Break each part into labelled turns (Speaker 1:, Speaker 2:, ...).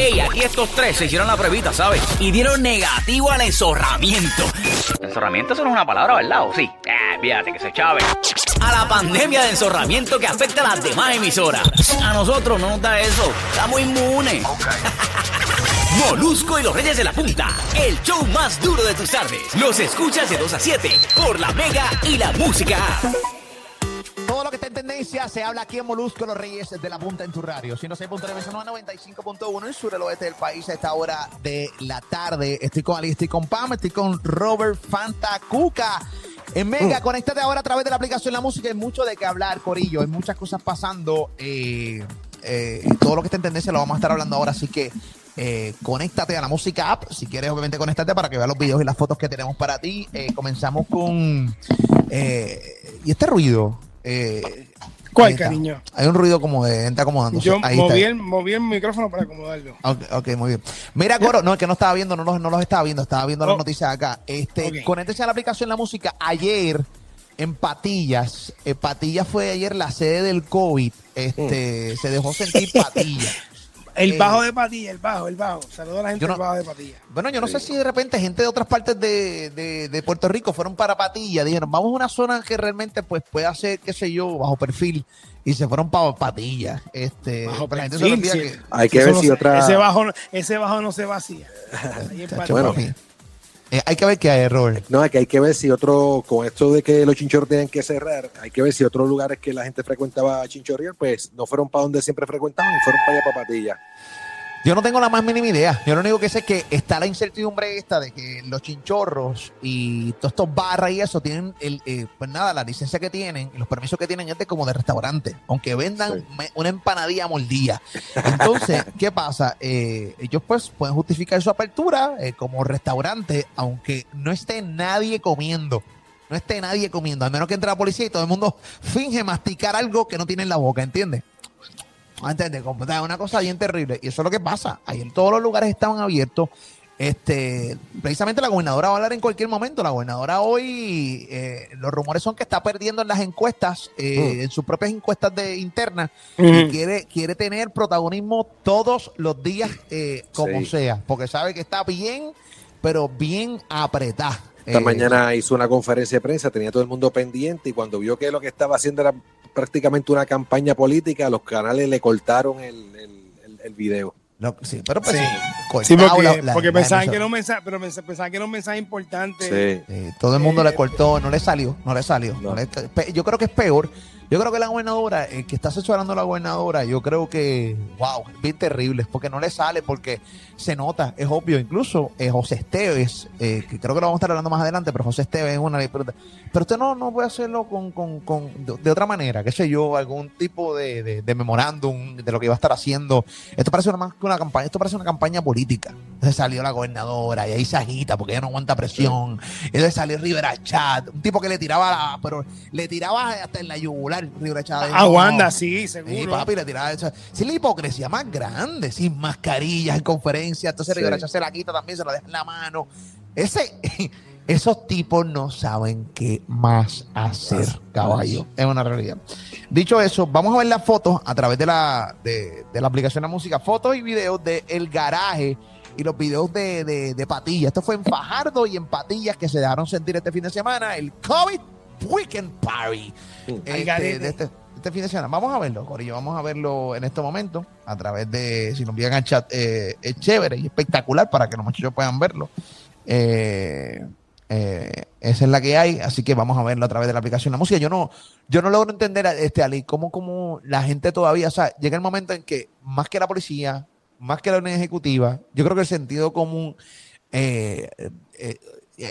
Speaker 1: Ey, aquí estos tres se hicieron la pruebita, ¿sabes? Y dieron negativo al encerramiento. Encerramiento eso no es una palabra, ¿verdad? ¿O sí? Eh, fíjate que se chave. A la pandemia de encerramiento que afecta a las demás emisoras. A nosotros no nos da eso. Estamos inmunes. Molusco y los Reyes de la Punta. El show más duro de tus tardes. Los escuchas de 2 a 7 por la Mega y la Música
Speaker 2: está en tendencia se habla aquí en Molusco, los Reyes de la Punta en tu radio. 106.9, 95.1 en sur el oeste del país a esta hora de la tarde. Estoy con Ali, estoy con Pam, estoy con Robert Fantacuca. En Mega, conéctate ahora a través de la aplicación La Música. Hay mucho de qué hablar, Corillo. Hay muchas cosas pasando. Eh, eh, todo lo que está en tendencia lo vamos a estar hablando ahora. Así que eh, conéctate a la música app. Si quieres, obviamente, conéctate para que veas los videos y las fotos que tenemos para ti. Eh, comenzamos con. eh, ¿Y este ruido? Eh,
Speaker 3: ¿Cuál, cariño?
Speaker 2: Hay un ruido como de gente acomodándose.
Speaker 3: Yo
Speaker 2: Ahí
Speaker 3: moví
Speaker 2: está.
Speaker 3: el, moví el micrófono para acomodarlo.
Speaker 2: Ok, ok, muy bien. Mira, Coro, no, es que no estaba viendo, no los, no los estaba viendo, estaba viendo las
Speaker 3: Oh.
Speaker 2: noticias acá. Este,
Speaker 3: Ok.
Speaker 2: conéctese a la aplicación La Música. Ayer, en Patillas, eh, Patillas fue ayer la sede del COVID. Este, se dejó sentir Patillas.
Speaker 3: El
Speaker 2: Eh,
Speaker 3: bajo de patilla, el bajo, el bajo. Saludos a la gente
Speaker 2: no-
Speaker 3: del bajo de patilla.
Speaker 2: Bueno, yo no sé si de repente gente de otras partes de, de- de Puerto Rico fueron para Patillas, dijeron, vamos a una zona que realmente pues puede hacer, qué sé yo, bajo perfil, y se fueron para Patillas. Este,
Speaker 3: Bajo perfil, sí.
Speaker 2: que-
Speaker 4: Hay que ver si otra.
Speaker 3: Ese bajo, no- ese bajo no se vacía. Ahí en
Speaker 2: Chacho,
Speaker 3: Patilla.
Speaker 4: bueno.
Speaker 2: Eh, hay que ver qué hay, Robert.
Speaker 4: No, es que hay que ver si otro, con esto de que los chinchorros tienen que cerrar, hay que ver si otros lugares que la gente frecuentaba chinchorrear, pues no fueron para donde siempre frecuentaban fueron para allá para Patilla.
Speaker 2: Yo no tengo la más mínima idea. Yo lo único que sé es que está la incertidumbre esta de que los chinchorros y todos estos barras y eso tienen, el, eh, pues nada, la licencia que tienen y los permisos que tienen es de como de restaurante, aunque vendan
Speaker 4: Sí.
Speaker 2: una empanadilla mordida. Entonces, ¿qué pasa? Eh, ellos pues pueden justificar su apertura eh, como restaurante, aunque no esté nadie comiendo. No esté nadie comiendo, al menos que entre la policía y todo el mundo finge masticar algo que no tiene en la boca, ¿entiendes? ¿Entiendes? Como, Es una cosa bien terrible. Y eso es lo que pasa. Ayer todos los lugares estaban abiertos. Este, precisamente la gobernadora va a hablar en cualquier momento. La gobernadora hoy, eh, los rumores son que está perdiendo en las encuestas, eh,
Speaker 4: Mm.
Speaker 2: en sus propias encuestas de internas, y
Speaker 3: Ujú.
Speaker 2: quiere, quiere tener protagonismo todos los días, eh, como
Speaker 4: Sí.
Speaker 2: sea, porque sabe que está bien, pero bien apretada.
Speaker 4: Esta mañana hizo una conferencia de prensa, tenía todo el mundo pendiente y cuando vio que lo que estaba haciendo era prácticamente una campaña política, los canales le cortaron el, el, el- el video.
Speaker 2: no, sí, pero pues,
Speaker 3: Sí. porque,
Speaker 2: la- la-
Speaker 3: porque
Speaker 2: la
Speaker 3: pensaban que era un mensaje, pero pens- pensaban que era un mensaje importante.
Speaker 4: Sí.
Speaker 2: Eh, todo el mundo
Speaker 3: Eh,
Speaker 2: le cortó, no le salió, no le salió.
Speaker 4: No.
Speaker 2: no le- pe- yo creo que es peor. Yo creo que la gobernadora, el que está asesorando a la gobernadora, yo creo que, wow, es bien terrible, porque no le sale, porque se nota, es obvio. Incluso eh, José Esteves, eh, que creo que lo vamos a estar hablando más adelante, pero José Esteves es una ley. Pero, pero usted no, no puede hacerlo con, con- con- de, de otra manera, qué sé yo, algún tipo de, de- de memorándum de lo que iba a estar haciendo. Esto parece una, más que una campaña, esto parece una campaña política. Entonces salió la gobernadora y ahí se agita porque ella no aguanta presión. Entonces salió Rivera Chat, un tipo que le tiraba, la- pero le tiraba hasta en la yugular, Rivera Chat.
Speaker 3: A Wanda, sí,
Speaker 2: Sí,
Speaker 3: seguro.
Speaker 2: papi, le tiraba eso. Sí, la hipocresía más grande, sin mascarillas en conferencia. Entonces
Speaker 4: Sí.
Speaker 2: Rivera Chat se la quita también, se la deja en la mano. Ese, esos tipos no saben qué más hacer, caballo. Es una realidad. Dicho eso, vamos a ver las fotos a través de la, de, de la aplicación de música, fotos y videos de el garaje y los videos de, de, de Patillas. Esto fue en Fajardo y en Patillas que se dejaron sentir este fin de semana, el COVID Weekend Party. Este, de este, este fin de semana. Vamos a verlo, Corillo, vamos a verlo en este momento a través de, si nos envían al chat, eh, es chévere y espectacular para que los muchachos puedan verlo. Eh, eh, esa es la que hay, así que vamos a verlo a través de la aplicación la música. Yo no, yo no logro entender, este Ali, cómo, cómo la gente todavía, o sea, llega el momento en que más que la policía, más que la unidad ejecutiva, yo creo que el sentido común, eh, eh, eh,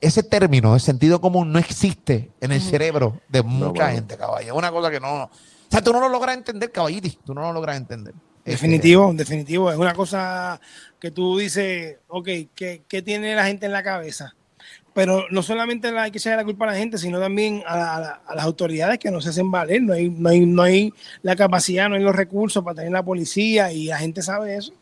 Speaker 2: ese término, el sentido común no existe en el cerebro de mucha
Speaker 4: bueno.
Speaker 2: gente, caballo. Es una cosa que no, o sea, tú no lo logras entender, caballiti, tú no lo logras entender. Este,
Speaker 3: Definitivo, definitivo. Es una cosa que tú dices, ok, ¿qué, qué tiene la gente en la cabeza? Pero no solamente la- hay que echarle la culpa a la gente, sino también a, la- a la- a las autoridades que no se hacen valer. No hay, no, hay, no hay la capacidad, no hay los recursos para tener la policía y la gente sabe eso.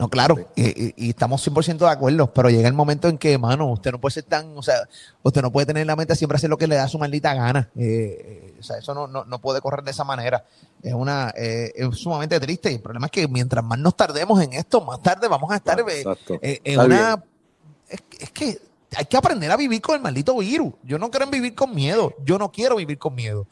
Speaker 2: No, claro, y, estamos 100% de acuerdo, pero llega el momento en que, mano, usted no puede ser tan, o sea, usted no puede tener en la mente siempre hacer lo que le da su maldita gana. Eh, o sea, eso no, no, puede correr de esa manera. Es una eh, es sumamente triste. Y el problema es que mientras más nos tardemos en esto, más tarde vamos a estar eh, en una... Es, es, que hay que aprender a vivir con el maldito virus. Yo no quiero vivir con miedo. Yo no quiero vivir con miedo.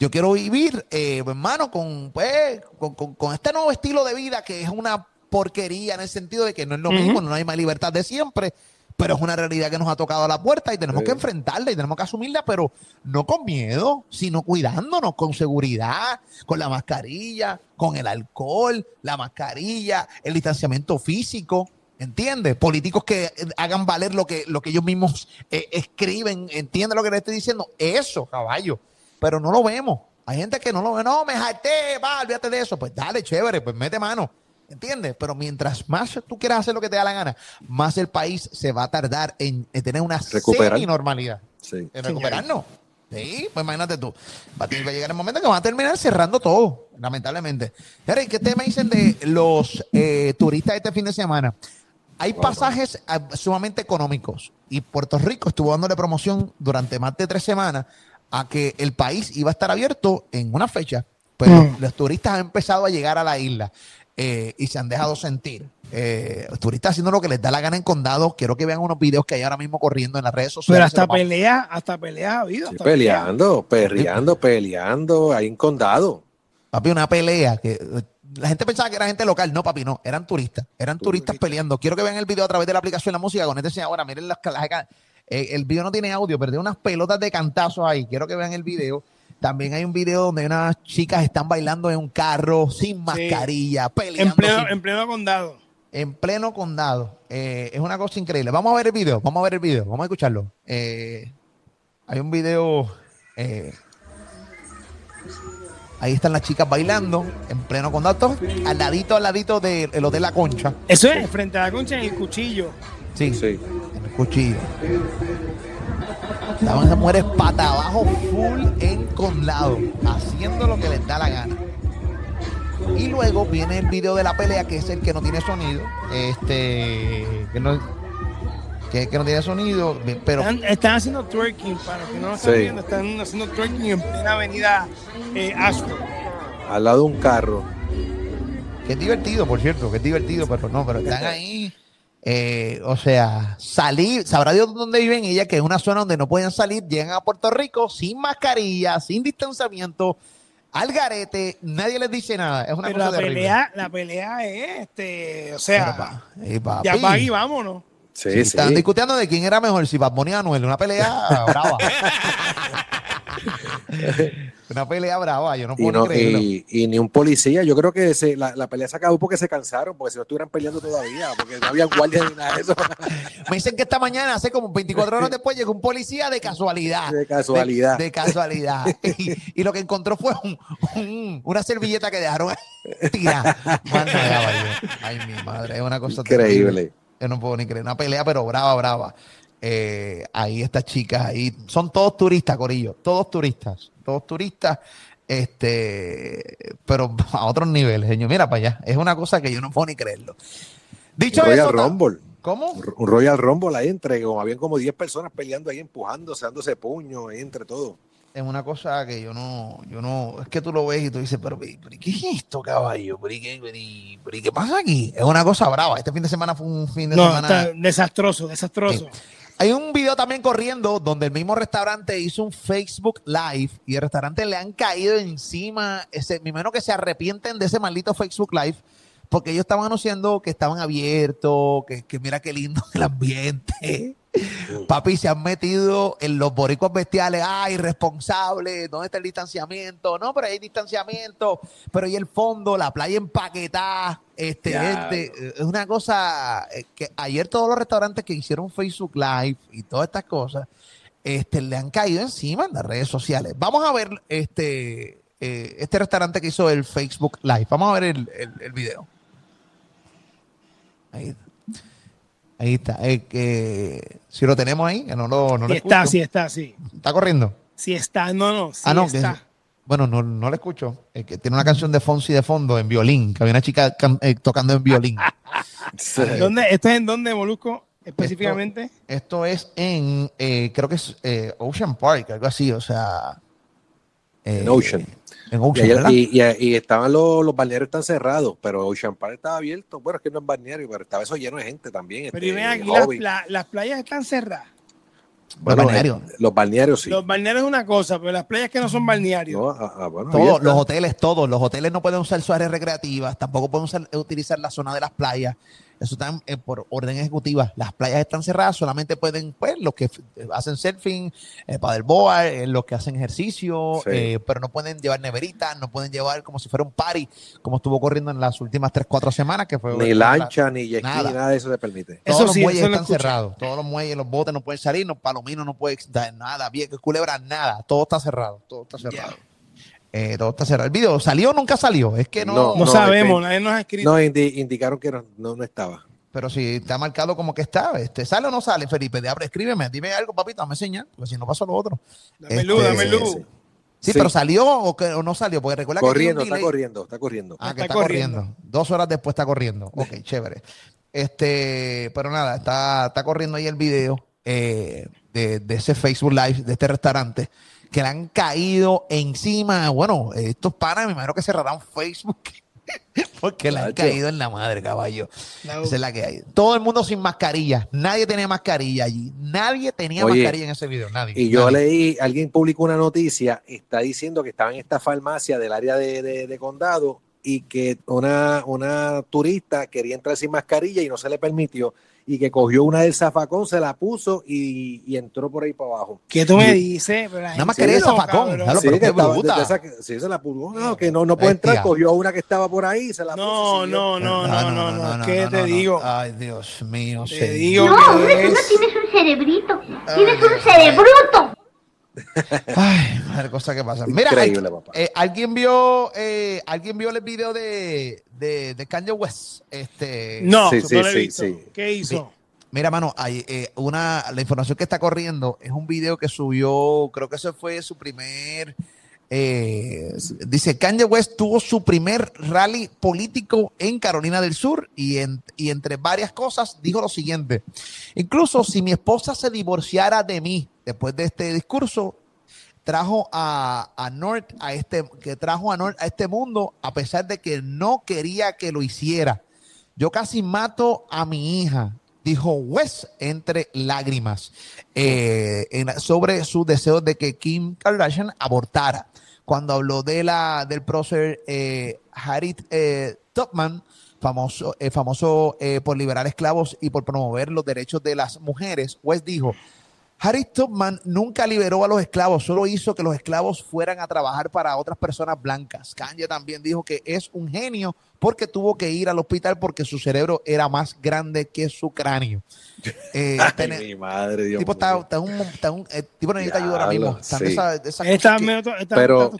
Speaker 2: Yo quiero vivir, hermano, con, pues, con, con este nuevo estilo de vida que es una porquería en el sentido de que no es lo mismo, no hay más libertad de siempre, pero es una realidad que nos ha tocado a la puerta y tenemos que enfrentarla y tenemos que asumirla, pero no con miedo, sino cuidándonos con seguridad, con la mascarilla, con el alcohol, la mascarilla, el distanciamiento físico. ¿Entiendes? Políticos que hagan valer lo que, lo que ellos mismos eh, escriben. ¿Entiendes lo que le estoy diciendo? Eso, caballo. Pero no lo vemos. Hay gente que no lo ve. No, me jalté, va, olvídate de eso. Pues dale, chévere, pues mete mano. ¿Entiendes? Pero mientras más tú quieras hacer lo que te da la gana, más el país se va a tardar en, tener una semi-normalidad. Sí. En recuperarnos. Sí, pues imagínate tú. Va a, llegar el momento que van a terminar cerrando todo, lamentablemente. ¿qué te me dicen de los eh, turistas este fin de semana? Hay pasajes ah, sumamente económicos y Puerto Rico estuvo dándole promoción durante más de tres semanas a que el país iba a estar abierto en una fecha, pero mm. los turistas han empezado a llegar a la isla. Eh, y se han dejado sentir. Eh, turistas haciendo lo que les da la gana en condado. Quiero que vean unos videos que hay ahora mismo corriendo en las redes sociales.
Speaker 3: Pero hasta pelea, hasta pelea ha habido.
Speaker 4: peleando, perreando, peleando ahí en condado.
Speaker 2: Papi, una pelea que eh, la gente pensaba que era gente local. No, papi, no. Eran turistas. Eran turistas peleando. Quiero que vean el video a través de la aplicación de la música. Con este ahora, miren las, las el video no tiene audio, pero tiene unas pelotas de cantazos ahí. Quiero que vean el video también hay un video donde unas chicas están bailando en un carro sin mascarilla, peleando.
Speaker 3: En pleno, en pleno condado.
Speaker 2: En pleno condado. Eh, es una cosa increíble. Vamos a ver el video, vamos a ver el video, vamos a escucharlo. Eh, hay un video. Eh, ahí están las chicas bailando en pleno condado, al ladito, al ladito del hotel La Concha.
Speaker 3: Eso es, frente a la concha en el cuchillo.
Speaker 2: Sí, sí. en el cuchillo. Estaban esas mujeres pata abajo, full en condado, haciendo lo que les da la gana. Y luego viene el video de la pelea, que es el que no tiene sonido. Este. Que no, que, no tiene sonido, pero.
Speaker 3: Están, haciendo twerking, para que no lo están viendo, están haciendo twerking en plena avenida eh, Ashford.
Speaker 4: Al lado de un carro.
Speaker 2: Que es divertido, por cierto, que es divertido, pero no, pero están ahí eh, o sea, salir, sabrá Dios dónde viven ella, que es una zona donde no pueden salir, llegan a Puerto Rico sin mascarilla, sin distanciamiento, al garete, nadie les dice nada. Es una cosa
Speaker 3: la pelea, la pelea es este, o sea, ya va y vámonos.
Speaker 2: Sí, sí, Están discutiendo de quién era mejor, si Bad Bunny o Anuel, una pelea brava. Una pelea brava, yo no puedo
Speaker 4: y, y, ni un policía, yo creo que la, pelea se acabó porque se cansaron, porque si no estuvieran peleando todavía, porque no había guardias ni nada de eso.
Speaker 2: Me dicen que esta mañana, hace como 24 horas después, llegó un policía de casualidad.
Speaker 4: De casualidad.
Speaker 2: De, casualidad. y, lo que encontró fue una servilleta que dejaron tirada. Ay, mi madre, es una cosa
Speaker 4: increíble.
Speaker 2: Yo no puedo ni creer. Una pelea, pero brava, brava. Eh, ahí estas chicas, ahí son todos turistas, Corillo, todos turistas, todos turistas, este, pero a otros niveles, señor. Mira para allá, es una cosa que yo no puedo ni creerlo.
Speaker 4: Dicho Royal Rumble.
Speaker 2: ¿Cómo?
Speaker 4: Un Royal Rumble ahí entre, como habían como 10 personas peleando ahí, empujándose, dándose puño ahí entre todos.
Speaker 2: Es una cosa que yo no, yo no, es que tú lo ves y tú dices, pero, ¿qué es esto, caballo? ¿Pero qué, qué pasa aquí? Es una cosa brava. Este fin de semana fue un fin de semana.
Speaker 3: desastroso, desastroso.
Speaker 2: Hay un video también corriendo donde el mismo restaurante hizo un Facebook Live y el restaurante le han caído encima. Ese, mi menos que se arrepienten de ese maldito Facebook Live porque ellos estaban anunciando que estaban abiertos, que, que mira qué lindo el ambiente. Papi, se han metido en los boricuas bestiales. Ah, irresponsable. ¿Dónde está el distanciamiento? No, pero hay distanciamiento. Pero hay el fondo, la playa empaquetada. Este, es una cosa eh, que ayer todos los restaurantes que hicieron Facebook Live y todas estas cosas, este, le han caído encima en las redes sociales. Vamos a ver este, eh, este restaurante que hizo el Facebook Live. Vamos a ver el, el, video. Ahí Ahí está. que si lo tenemos ahí, que no lo, no
Speaker 3: sí está, sí está, sí.
Speaker 2: ¿Está corriendo?
Speaker 3: Sí está, no, no. Sí ah, no, está.
Speaker 2: Bueno, no, no le escucho. que tiene una canción de Fonsi de fondo en violín, que había una chica eh, tocando en violín.
Speaker 3: ¿Dónde, ¿Esto es en dónde, Molusco, específicamente?
Speaker 2: Esto, es en, eh, creo que es eh, Ocean Park, algo así, o sea.
Speaker 4: en Ocean.
Speaker 2: En Ocean,
Speaker 4: y, y, estaban los, los, balnearios están cerrados, pero Ocean Park estaba abierto. Bueno, es que no es balneario, pero estaba eso lleno de gente también.
Speaker 3: Pero este, aquí, las, las playas están cerradas
Speaker 2: los balnearios.
Speaker 4: Eh, los balnearios sí.
Speaker 3: Los balnearios es una cosa, pero las playas que no son balnearios.
Speaker 2: Ah, ah, todos, los hoteles, todos. Los hoteles no pueden usar su áreas recreativas, tampoco pueden utilizar la zona de las playas. Eso está eh, por orden ejecutiva. Las playas están cerradas, solamente pueden, pues, los que hacen surfing, eh, paddleboard, eh, los que hacen ejercicio, eh, pero no pueden llevar neveritas, no pueden llevar como si fuera un party, como estuvo corriendo en las últimas 3, 4 semanas. que fue
Speaker 4: Ni lancha, ni jet nada. nada de eso se permite.
Speaker 2: Todos los muelles están cerrados. Todos los muelles, los botes no pueden salir, los palominos no pueden nada, bien, culebra, nada. Todo está cerrado. Todo está cerrado. Eh, todo está cerrado. ¿El video salió o nunca salió? Es que no,
Speaker 3: no, sabemos, nadie nos ha escrito.
Speaker 4: No, indicaron que no, no, estaba.
Speaker 2: Pero si está marcado como que está, este, ¿sale o no sale, Felipe? De abre, escríbeme, dime algo, papito, dame señal, porque si no pasó lo otro.
Speaker 3: Dame luz, este, dame luz.
Speaker 2: Sí, pero salió o, que, o, no salió, porque recuerda
Speaker 4: corriendo, que. Corriendo, está corriendo, está corriendo.
Speaker 2: Ah, que está, corriendo. Dos horas después está corriendo. Ok, chévere. Este, pero nada, está, está corriendo ahí el video eh, de, de ese Facebook Live de este restaurante que le han caído encima. Bueno, estos panas, me imagino que cerrarán Facebook. Porque le han caído en la madre, caballo. Esa es la que hay. Todo el mundo sin mascarilla. Nadie tenía mascarilla allí. Nadie tenía mascarilla en ese video. Nadie.
Speaker 4: Y yo leí, alguien publicó una noticia, está diciendo que estaba en esta farmacia del área de, condado y que una, una turista quería entrar sin mascarilla y no se le permitió y que cogió una del zafacón, se la puso y, y entró por ahí para abajo.
Speaker 3: ¿Qué tú me dices?
Speaker 2: Nada más quería el zafacón.
Speaker 4: sí, que esa, sí, se la puso. No, que no, no puede entrar, cogió una que estaba por ahí, se la
Speaker 3: no,
Speaker 4: puso.
Speaker 3: No, no, no, no, no, no, ¿Qué te digo?
Speaker 2: Ay, Dios mío.
Speaker 3: Te digo
Speaker 5: no, hombre, tú no tienes un cerebrito. Tienes un cerebruto.
Speaker 2: Ay, madre cosa que pasa. Mira, eh, alguien vio, eh, alguien vio el video de, de, de Kanye West. Este,
Speaker 3: no, sí, sí, sí, ¿Qué hizo?
Speaker 2: Mira, mano, hay eh, una, la información que está corriendo es un video que subió, creo que ese fue su primer, dice, Kanye West tuvo su primer rally político en Carolina del Sur y, entre varias cosas dijo lo siguiente, incluso si mi esposa se divorciara de mí, después de este discurso, trajo a, a North a este, que trajo a North a este mundo a pesar de que no quería que lo hiciera. Yo casi mato a mi hija, dijo West entre lágrimas, eh, sobre su deseo de que Kim Kardashian abortara. Cuando habló de la, del prócer eh, eh, Topman, famoso, eh, famoso por liberar esclavos y por promover los derechos de las mujeres, West dijo, Harry Tubman nunca liberó a los esclavos, solo hizo que los esclavos fueran a trabajar para otras personas blancas. Kanye también dijo que es un genio porque tuvo que ir al hospital porque su cerebro era más grande que su cráneo.
Speaker 4: Eh, Ay, mi madre, Dios
Speaker 2: tipo, está, está un, está un, el tipo necesita ayuda ahora mismo.
Speaker 4: Sí. Esa, esa está, que, está, pero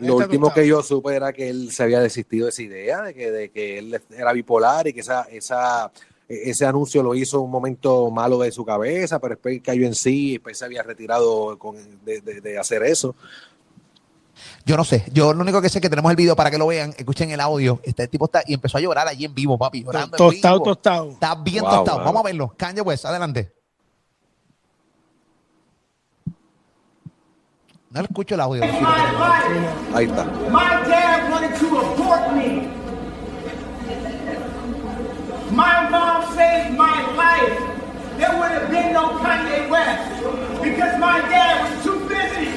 Speaker 4: lo último que yo supe era que él se había desistido de esa idea de que, de que él era bipolar y que esa, esa ese anuncio lo hizo un momento malo de su cabeza, pero después cayó en sí, después se había retirado con, de, de, de, hacer eso.
Speaker 2: Yo no sé, yo lo único que sé es que tenemos el video para que lo vean, escuchen el audio. Este tipo está y empezó a llorar allí en vivo, papi, llorando.
Speaker 3: Tostado, tostado.
Speaker 2: Está bien tostado. Vamos a verlo. Kanye West, adelante. No le escucho el audio.
Speaker 4: Ahí está. My dad wanted to abort me. My mom saved my life. There would have been no Kanye West because my dad was too busy.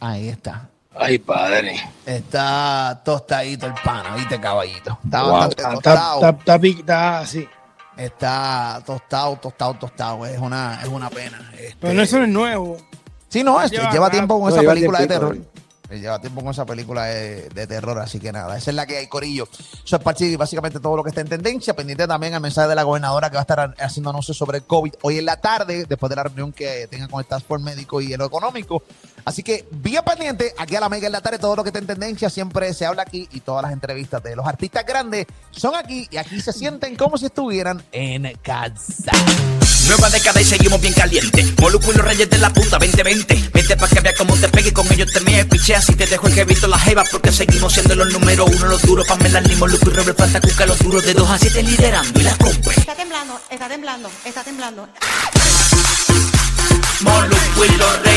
Speaker 2: Ahí está.
Speaker 3: Ay, padre.
Speaker 2: Está tostadito el pan, ¿viste, caballito?
Speaker 3: Está bastante tostado. Está, está, así.
Speaker 2: Está tostado, tostado, tostado. Es una, es una pena.
Speaker 3: Este... Pero eso no es nuevo.
Speaker 2: Sí, no, este, lleva, tiempo con esa película de terror. Lleva tiempo con esa película de, terror, así que nada, esa es la que hay, Corillo. Eso es parte básicamente todo lo que está en tendencia. Pendiente también al mensaje de la gobernadora que va a estar haciendo anuncios sobre el COVID hoy en la tarde, después de la reunión que tenga con el Task Médico y el económico. Así que vía pendiente, aquí a la Mega en la tarde, todo lo que está en tendencia siempre se habla aquí y todas las entrevistas de los artistas grandes son aquí y aquí se sienten como si estuvieran en casa.
Speaker 1: Nueva década y seguimos bien caliente. Moluco y los reyes de la puta 2020. Vete pa' que vea cómo te pegue con ellos te me piche así te dejo el visto la jeva porque seguimos siendo los número uno, los duros. Pamela, ni Moluco y Robert Planta Cuca, los duros de dos a siete liderando y la compra.
Speaker 6: Está temblando, está temblando, está temblando.
Speaker 1: Moluco y los reyes